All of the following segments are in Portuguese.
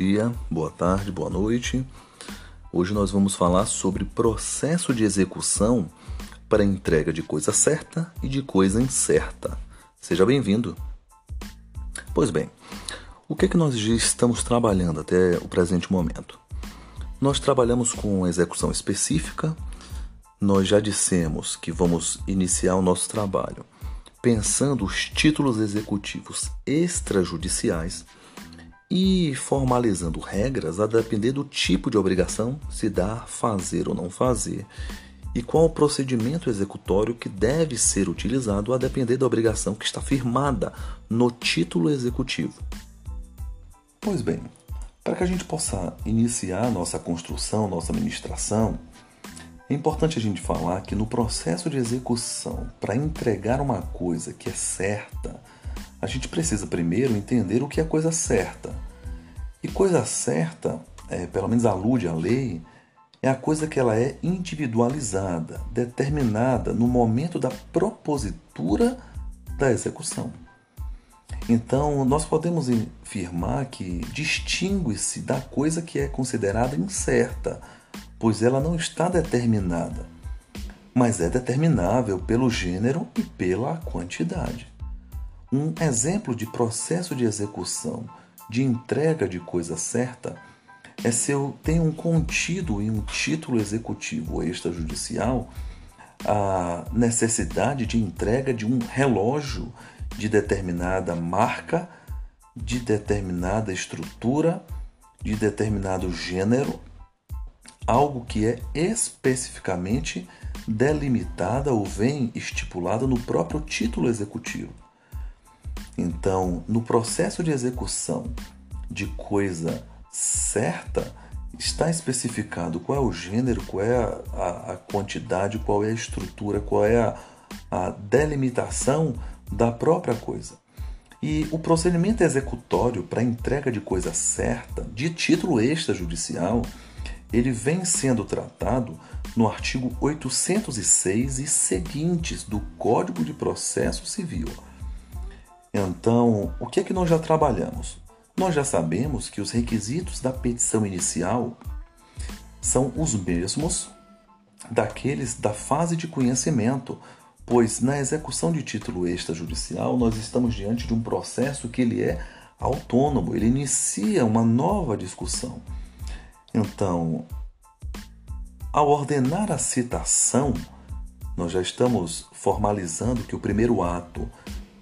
dia, boa tarde, boa noite. Hoje nós vamos falar sobre processo de execução para entrega de coisa certa e de coisa incerta. Seja bem-vindo. Pois bem, o que é que nós estamos trabalhando até o presente momento? Nós trabalhamos com execução específica. Nós já dissemos que vamos iniciar o nosso trabalho pensando os títulos executivos extrajudiciais e formalizando regras a depender do tipo de obrigação, se dá fazer ou não fazer, e qual o procedimento executório que deve ser utilizado a depender da obrigação que está firmada no título executivo. Pois bem, para que a gente possa iniciar nossa construção, nossa administração, é importante a gente falar que no processo de execução, para entregar uma coisa que é certa, a gente precisa primeiro entender o que é coisa certa. E coisa certa, é, pelo menos alude à lei, é a coisa que ela é individualizada, determinada no momento da propositura da execução. Então, nós podemos afirmar que distingue-se da coisa que é considerada incerta, pois ela não está determinada, mas é determinável pelo gênero e pela quantidade. Um exemplo de processo de execução de entrega de coisa certa é se eu tenho um contido em um título executivo extrajudicial a necessidade de entrega de um relógio de determinada marca, de determinada estrutura, de determinado gênero, algo que é especificamente delimitada ou vem estipulada no próprio título executivo. Então, no processo de execução de coisa certa, está especificado qual é o gênero, qual é a, a, a quantidade, qual é a estrutura, qual é a, a delimitação da própria coisa. E o procedimento executório para entrega de coisa certa, de título extrajudicial, ele vem sendo tratado no artigo 806 e seguintes do Código de Processo Civil. Então, o que é que nós já trabalhamos? Nós já sabemos que os requisitos da petição inicial são os mesmos daqueles da fase de conhecimento, pois na execução de título extrajudicial nós estamos diante de um processo que ele é autônomo, ele inicia uma nova discussão. Então, ao ordenar a citação, nós já estamos formalizando que o primeiro ato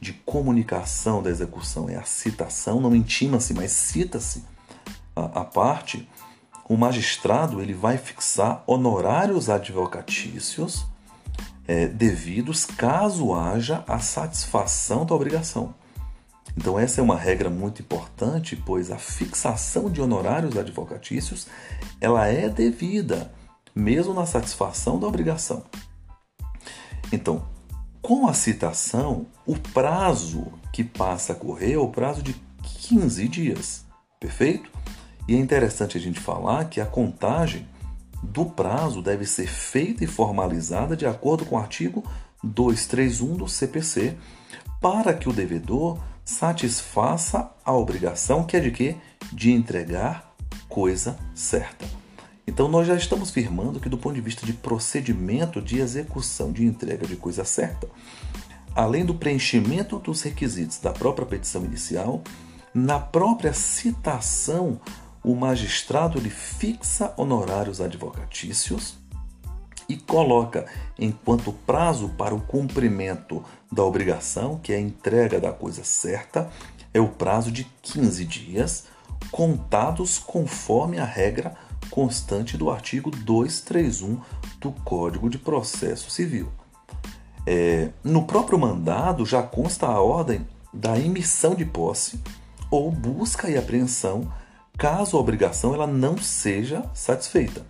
de comunicação da execução é a citação, não intima-se, mas cita-se a, a, parte, o magistrado ele vai fixar honorários advocatícios é, devidos caso haja a satisfação da obrigação. Então essa é uma regra muito importante, pois a fixação de honorários advocatícios ela é devida, mesmo na satisfação da obrigação. Então, com a citação, o prazo que passa a correr é o prazo de 15 dias, perfeito? E é interessante a gente falar que a contagem do prazo deve ser feita e formalizada de acordo com o artigo 231 do CPC, para que o devedor satisfaça a obrigação que é de quê? De entregar coisa certa. Então, nós já estamos firmando que, do ponto de vista de procedimento de execução de entrega de coisa certa, além do preenchimento dos requisitos da própria petição inicial, na própria citação, o magistrado ele fixa honorários advocatícios e coloca enquanto prazo para o cumprimento da obrigação, que é a entrega da coisa certa, é o prazo de 15 dias, contados conforme a regra constante do artigo 231 do Código de Processo Civil. É, no próprio mandado já consta a ordem da emissão de posse ou busca e apreensão caso a obrigação ela não seja satisfeita.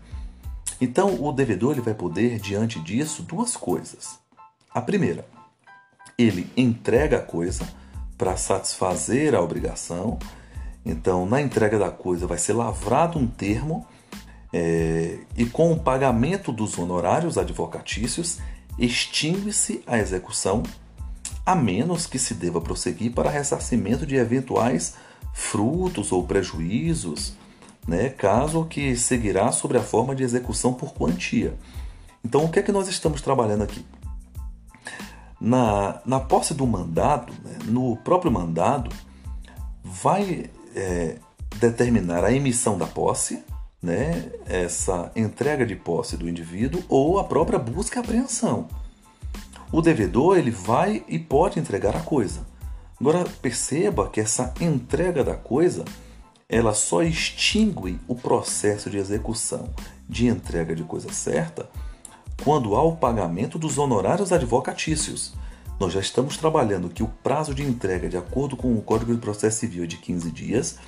Então, o devedor ele vai poder, diante disso, duas coisas. A primeira, ele entrega a coisa para satisfazer a obrigação. Então, na entrega da coisa, vai ser lavrado um termo é, e com o pagamento dos honorários advocatícios, extingue-se a execução a menos que se deva prosseguir para ressarcimento de eventuais frutos ou prejuízos, né, caso que seguirá sobre a forma de execução por quantia. Então, o que é que nós estamos trabalhando aqui? Na, na posse do mandado, né, no próprio mandado, vai é, determinar a emissão da posse, né, essa entrega de posse do indivíduo ou a própria busca e apreensão. O devedor ele vai e pode entregar a coisa. Agora perceba que essa entrega da coisa ela só extingue o processo de execução de entrega de coisa certa quando há o pagamento dos honorários advocatícios. Nós já estamos trabalhando que o prazo de entrega, de acordo com o Código de Processo Civil, é de 15 dias,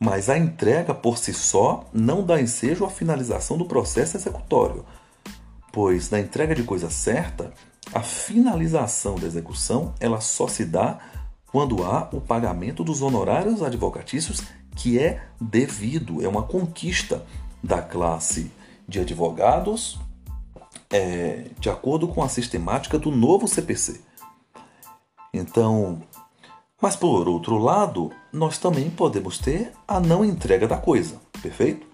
mas a entrega por si só não dá ensejo à finalização do processo executório, pois na entrega de coisa certa, a finalização da execução ela só se dá quando há o pagamento dos honorários advocatícios que é devido, é uma conquista da classe de advogados é, de acordo com a sistemática do novo CPC. Então, mas por outro lado, nós também podemos ter a não entrega da coisa, perfeito?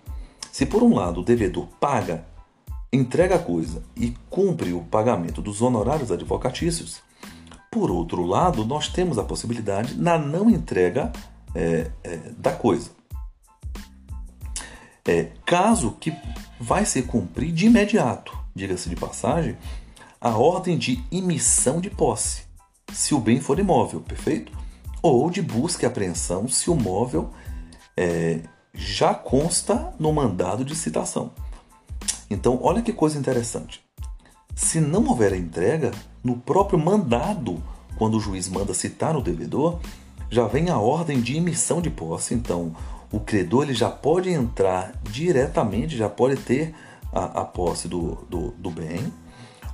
Se por um lado o devedor paga, entrega a coisa e cumpre o pagamento dos honorários advocatícios, por outro lado, nós temos a possibilidade na não entrega é, é, da coisa. É, caso que vai se cumprir de imediato diga-se de passagem, a ordem de emissão de posse, se o bem for imóvel, perfeito? Ou de busca e apreensão, se o móvel é, já consta no mandado de citação. Então, olha que coisa interessante. Se não houver a entrega, no próprio mandado, quando o juiz manda citar o devedor, já vem a ordem de emissão de posse. Então, o credor ele já pode entrar diretamente, já pode ter a, a posse do, do, do, bem,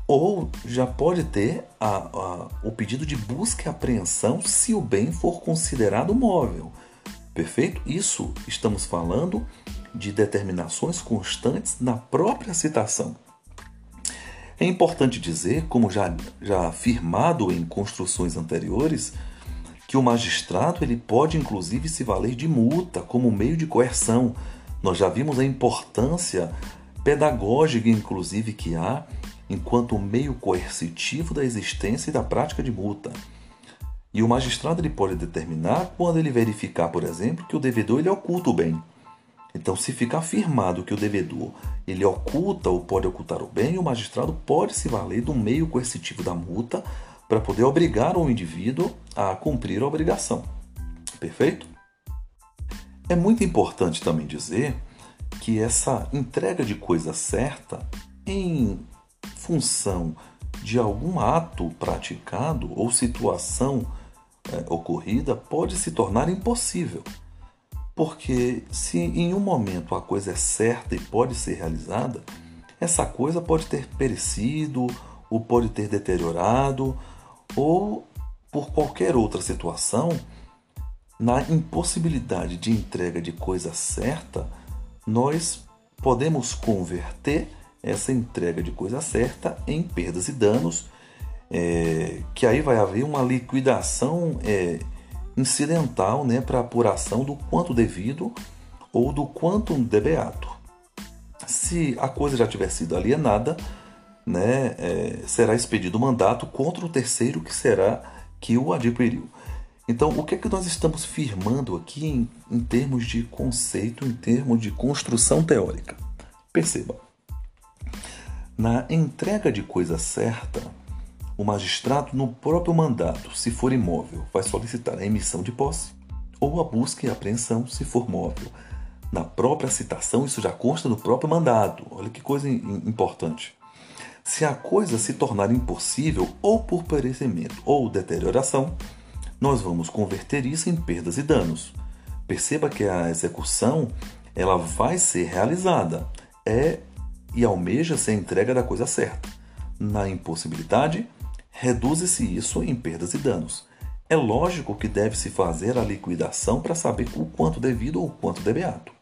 ou já pode ter a, a, o pedido de busca e apreensão se o bem for considerado móvel. Perfeito? Isso estamos falando de determinações constantes na própria citação. É importante dizer, como já, já afirmado em construções anteriores, que o magistrado ele pode inclusive se valer de multa como meio de coerção. Nós já vimos a importância pedagógica, inclusive, que há enquanto meio coercitivo da existência e da prática de multa. E o magistrado ele pode determinar quando ele verificar, por exemplo, que o devedor ele oculta o bem. Então, se ficar afirmado que o devedor ele oculta ou pode ocultar o bem, o magistrado pode se valer do meio coercitivo da multa para poder obrigar o indivíduo a cumprir a obrigação. Perfeito? É muito importante também dizer que essa entrega de coisa certa em função de algum ato praticado ou situação é, ocorrida pode se tornar impossível. Porque se em um momento a coisa é certa e pode ser realizada, essa coisa pode ter perecido, ou pode ter deteriorado, ou por qualquer outra situação, na impossibilidade de entrega de coisa certa, nós podemos converter essa entrega de coisa certa em perdas e danos, é, que aí vai haver uma liquidação é, incidental né, para apuração do quanto devido ou do quanto debeato. Se a coisa já tiver sido alienada, né, é, será expedido mandato contra o terceiro que será que o adquiriu. Então, o que é que nós estamos firmando aqui em, em termos de conceito, em termos de construção teórica? Perceba, na entrega de coisa certa, o magistrado, no próprio mandato, se for imóvel, vai solicitar a emissão de posse ou a busca e apreensão, se for móvel. Na própria citação, isso já consta no próprio mandado. Olha que coisa importante. Se a coisa se tornar impossível ou por perecimento ou deterioração, nós vamos converter isso em perdas e danos. Perceba que a execução ela vai ser realizada é e almeja ser entrega da coisa certa. Na impossibilidade, reduz-se isso em perdas e danos. É lógico que deve-se fazer a liquidação para saber o quanto devido ou o quanto debeado.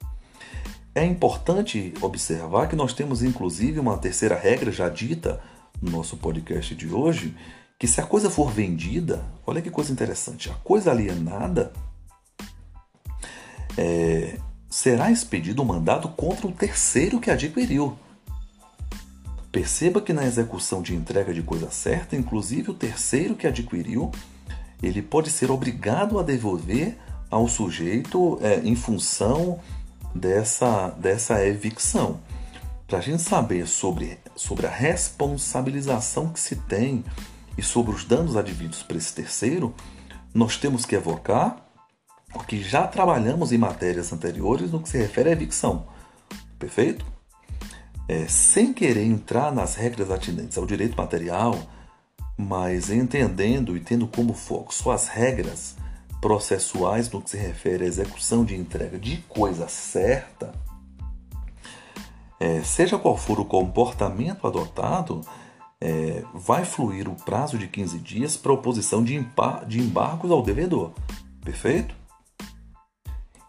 É importante observar que nós temos inclusive uma terceira regra já dita no nosso podcast de hoje, que se a coisa for vendida, olha que coisa interessante, a coisa alienada é, será expedido um mandado contra o terceiro que adquiriu. Perceba que na execução de entrega de coisa certa, inclusive o terceiro que adquiriu, ele pode ser obrigado a devolver ao sujeito é, em função dessa, dessa evicção. Para a gente saber sobre, sobre a responsabilização que se tem e sobre os danos advindos para esse terceiro, nós temos que evocar o que já trabalhamos em matérias anteriores no que se refere à evicção. Perfeito? É, sem querer entrar nas regras atinentes ao direito material, mas entendendo e tendo como foco só as regras processuais no que se refere à execução de entrega de coisa certa, é, seja qual for o comportamento adotado, é, vai fluir o prazo de 15 dias para oposição de, de embargos ao devedor. Perfeito?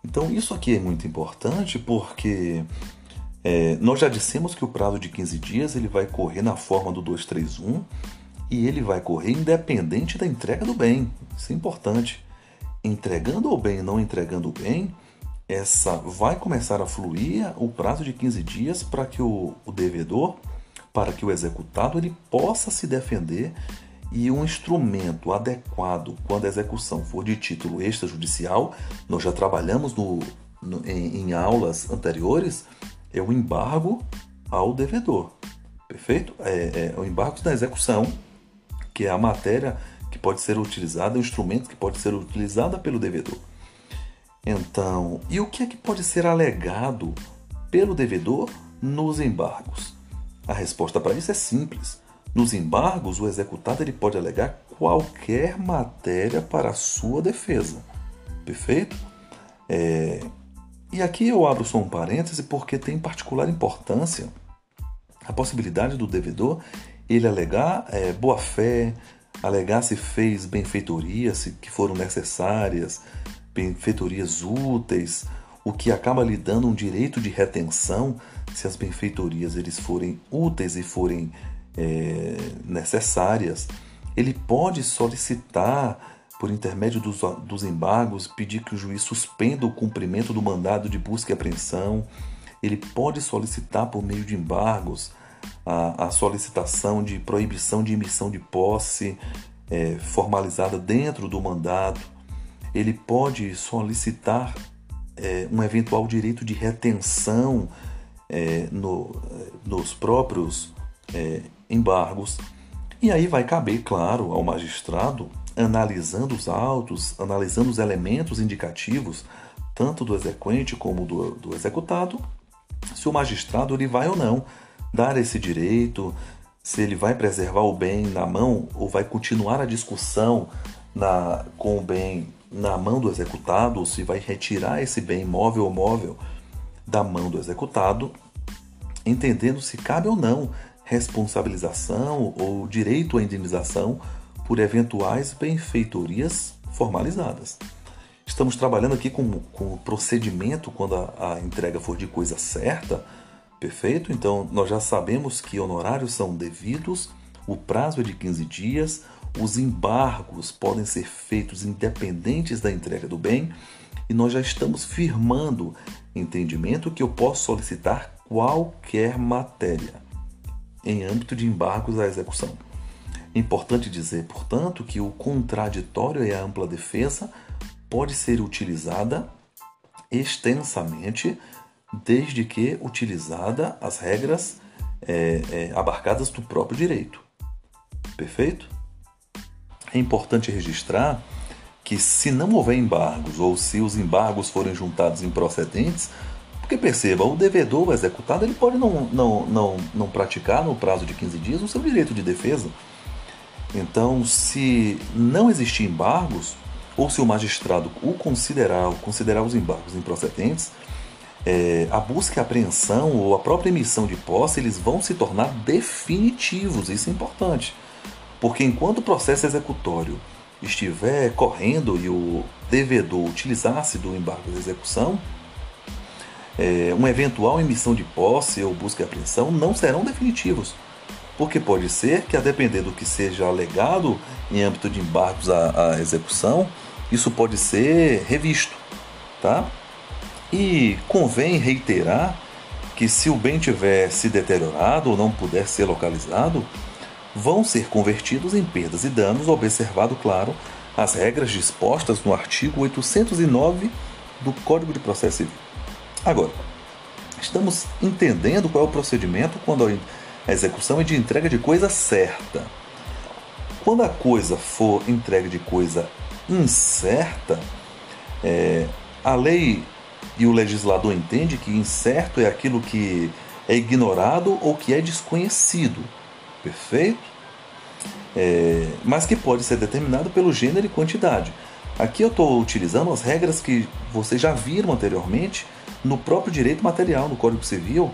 Então, isso aqui é muito importante porque é, nós já dissemos que o prazo de 15 dias ele vai correr na forma do 231 e ele vai correr independente da entrega do bem. Isso é importante. Entregando o bem e não entregando o bem, essa vai começar a fluir o prazo de 15 dias para que o, o devedor para que o executado ele possa se defender e um instrumento adequado quando a execução for de título extrajudicial, nós já trabalhamos no, no em, em, aulas anteriores, é o embargo ao devedor. Perfeito? É, é o embargo da execução, que é a matéria que pode ser utilizada, o instrumento que pode ser utilizado pelo devedor. Então, e o que é que pode ser alegado pelo devedor nos embargos? A resposta para isso é simples. Nos embargos, o executado ele pode alegar qualquer matéria para a sua defesa. Perfeito? É... E aqui eu abro só um parêntese porque tem particular importância a possibilidade do devedor ele alegar é, boa fé, alegar se fez benfeitorias que foram necessárias, benfeitorias úteis, o que acaba lhe dando um direito de retenção se as benfeitorias eles forem úteis e forem é, necessárias, ele pode solicitar, por intermédio dos, dos embargos, pedir que o juiz suspenda o cumprimento do mandado de busca e apreensão, ele pode solicitar, por meio de embargos, a, a solicitação de proibição de emissão de posse é, formalizada dentro do mandado, ele pode solicitar é, um eventual direito de retenção é, no, nos próprios é, embargos. E aí vai caber, claro, ao magistrado, analisando os autos, analisando os elementos indicativos, tanto do exequente como do, do executado, se o magistrado ele vai ou não dar esse direito, se ele vai preservar o bem na mão ou vai continuar a discussão na, com o bem na mão do executado, ou se vai retirar esse bem móvel ou móvel da mão do executado, entendendo se cabe ou não responsabilização ou direito à indenização por eventuais benfeitorias formalizadas. Estamos trabalhando aqui com, com o procedimento quando a, a entrega for de coisa certa, perfeito? Então nós já sabemos que honorários são devidos, o prazo é de 15 dias, os embargos podem ser feitos independentes da entrega do bem e nós já estamos firmando entendimento que eu posso solicitar qualquer matéria em âmbito de embargos à execução. É importante dizer, portanto, que o contraditório e a ampla defesa pode ser utilizada extensamente, desde que utilizada as regras é, é, abarcadas do próprio direito. Perfeito? É importante registrar que se não houver embargos ou se os embargos forem juntados improcedentes, porque perceba, o devedor, executado, ele pode não, não, não, não praticar no prazo de 15 dias o seu direito de defesa. Então, se não existir embargos, ou se o magistrado o considerar, considerar os embargos improcedentes, é, a busca e apreensão ou a própria emissão de posse, eles vão se tornar definitivos. Isso é importante. Porque enquanto o processo executório estiver correndo e o devedor utilizar-se do embargo de execução, é, uma eventual emissão de posse ou busca e apreensão não serão definitivos, Porque pode ser que, a depender do que seja alegado em âmbito de embargos à, à execução, isso pode ser revisto, tá? E convém reiterar que se o bem tiver se deteriorado ou não puder ser localizado, vão ser convertidos em perdas e danos, observado, claro, as regras dispostas no artigo 809 do Código de Processo Civil. Agora, estamos entendendo qual é o procedimento quando a execução é de entrega de coisa certa. Quando a coisa for entregue de coisa incerta, é, a lei e o legislador entende que incerto é aquilo que é ignorado ou que é desconhecido. Perfeito? É, mas que pode ser determinado pelo gênero e quantidade. Aqui eu estou utilizando as regras que vocês já viram anteriormente no próprio direito material, no Código Civil.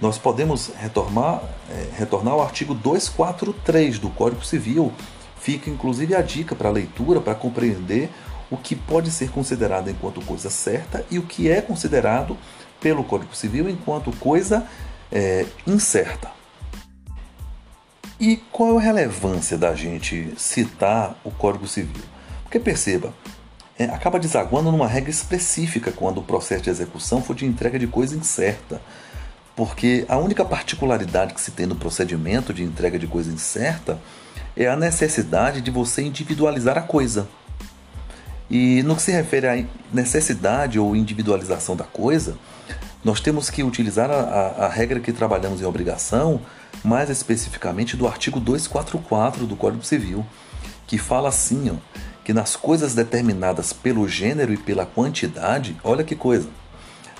Nós podemos retornar, é, retornar ao artigo 243 do Código Civil. Fica inclusive a dica para a leitura, para compreender o que pode ser considerado enquanto coisa certa e o que é considerado pelo Código Civil enquanto coisa é, incerta. E qual a relevância da gente citar o Código Civil? Porque perceba, é, acaba desaguando numa regra específica quando o processo de execução for de entrega de coisa incerta. Porque a única particularidade que se tem no procedimento de entrega de coisa incerta é a necessidade de você individualizar a coisa. E no que se refere à necessidade ou individualização da coisa, nós temos que utilizar a, a, a, regra que trabalhamos em obrigação, mais especificamente do artigo 244 do Código Civil, que fala assim, ó, que nas coisas determinadas pelo gênero e pela quantidade, olha que coisa,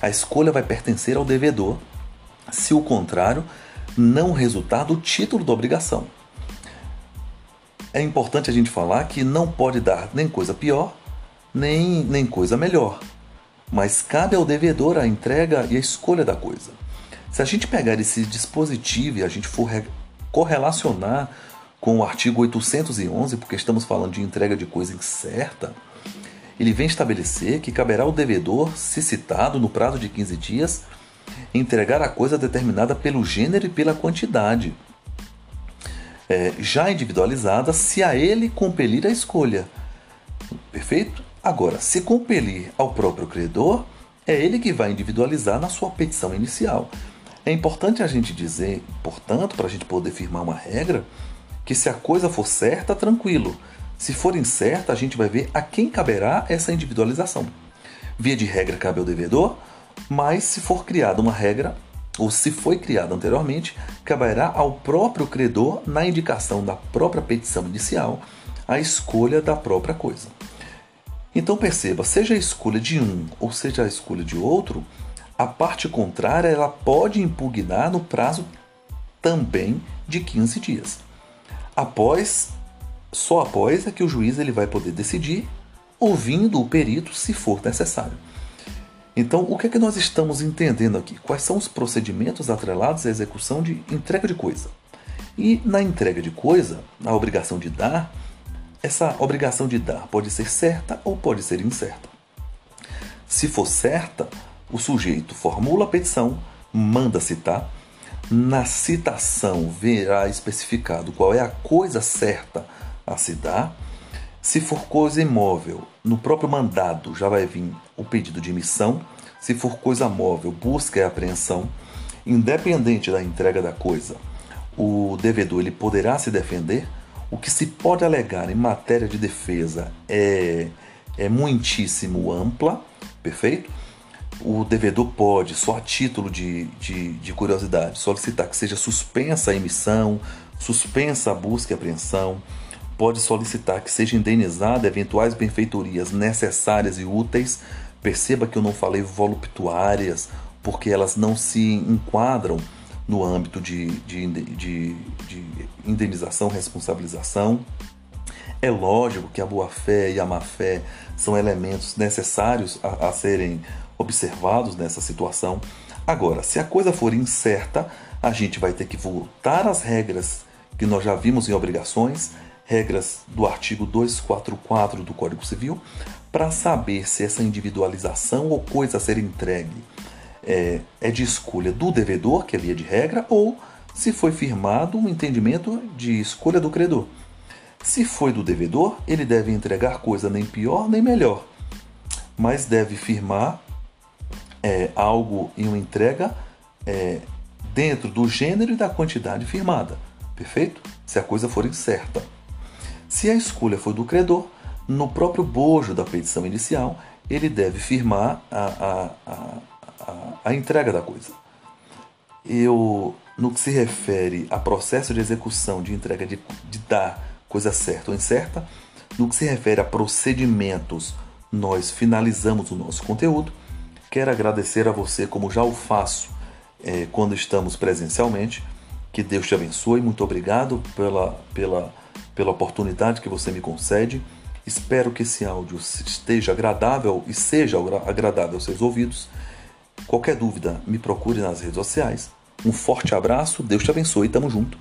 a escolha vai pertencer ao devedor, se o contrário não resultar do título da obrigação. É importante a gente falar que não pode dar nem coisa pior nem, nem coisa melhor. Mas cabe ao devedor a entrega e a escolha da coisa. Se a gente pegar esse dispositivo e a gente for correlacionar com o artigo 811, porque estamos falando de entrega de coisa incerta, ele vem estabelecer que caberá ao devedor, se citado no prazo de 15 dias, entregar a coisa determinada pelo gênero e pela quantidade, é, já individualizada, se a ele compelir a escolha. Perfeito? Agora, se compelir ao próprio credor, é ele que vai individualizar na sua petição inicial. É importante a gente dizer, portanto, para a gente poder firmar uma regra, que se a coisa for certa, tranquilo. Se for incerta, a gente vai ver a quem caberá essa individualização. Via de regra, cabe ao devedor, mas se for criada uma regra, ou se foi criada anteriormente, caberá ao próprio credor, na indicação da própria petição inicial, a escolha da própria coisa. Então perceba, seja a escolha de um ou seja a escolha de outro, a parte contrária ela pode impugnar no prazo também de 15 dias. Após, só após é que o juiz ele vai poder decidir, ouvindo o perito se for necessário. Então, o que é que nós estamos entendendo aqui? Quais são os procedimentos atrelados à execução de entrega de coisa? E na entrega de coisa, a obrigação de dar essa obrigação de dar pode ser certa ou pode ser incerta. Se for certa, o sujeito formula a petição, manda citar. Na citação verá especificado qual é a coisa certa a se dar. Se for coisa imóvel, no próprio mandado já vai vir o pedido de emissão. Se for coisa móvel, busca e apreensão. Independente da entrega da coisa, o devedor ele poderá se defender o que se pode alegar em matéria de defesa é, é muitíssimo ampla, perfeito? O devedor pode, só a título de, de, de curiosidade, solicitar que seja suspensa a emissão, suspensa a busca e apreensão, pode solicitar que seja indenizada eventuais benfeitorias necessárias e úteis. Perceba que eu não falei voluptuárias, porque elas não se enquadram no âmbito de, de, de, de indenização, responsabilização. É lógico que a boa-fé e a má-fé são elementos necessários a, a serem observados nessa situação. Agora, se a coisa for incerta, a gente vai ter que voltar às regras que nós já vimos em obrigações, regras do artigo 244 do Código Civil, para saber se essa individualização ou coisa a ser entregue é, é de escolha do devedor, que é via de regra, ou se foi firmado um entendimento de escolha do credor. Se foi do devedor, ele deve entregar coisa nem pior nem melhor, mas deve firmar é, algo em uma entrega é, dentro do gênero e da quantidade firmada. Perfeito? Se a coisa for incerta. Se a escolha for do credor, no próprio bojo da petição inicial, ele deve firmar a, a, a, a, entrega da coisa. Eu, no que se refere a processo de execução de entrega de, de dar coisa certa ou incerta, no que se refere a procedimentos, nós finalizamos o nosso conteúdo. Quero agradecer a você, como já o faço é, quando estamos presencialmente. Que Deus te abençoe. Muito obrigado pela, pela, pela oportunidade que você me concede. Espero que esse áudio esteja agradável e seja agradável aos seus ouvidos. Qualquer dúvida, me procure nas redes sociais. Um forte abraço, Deus te abençoe e tamo junto.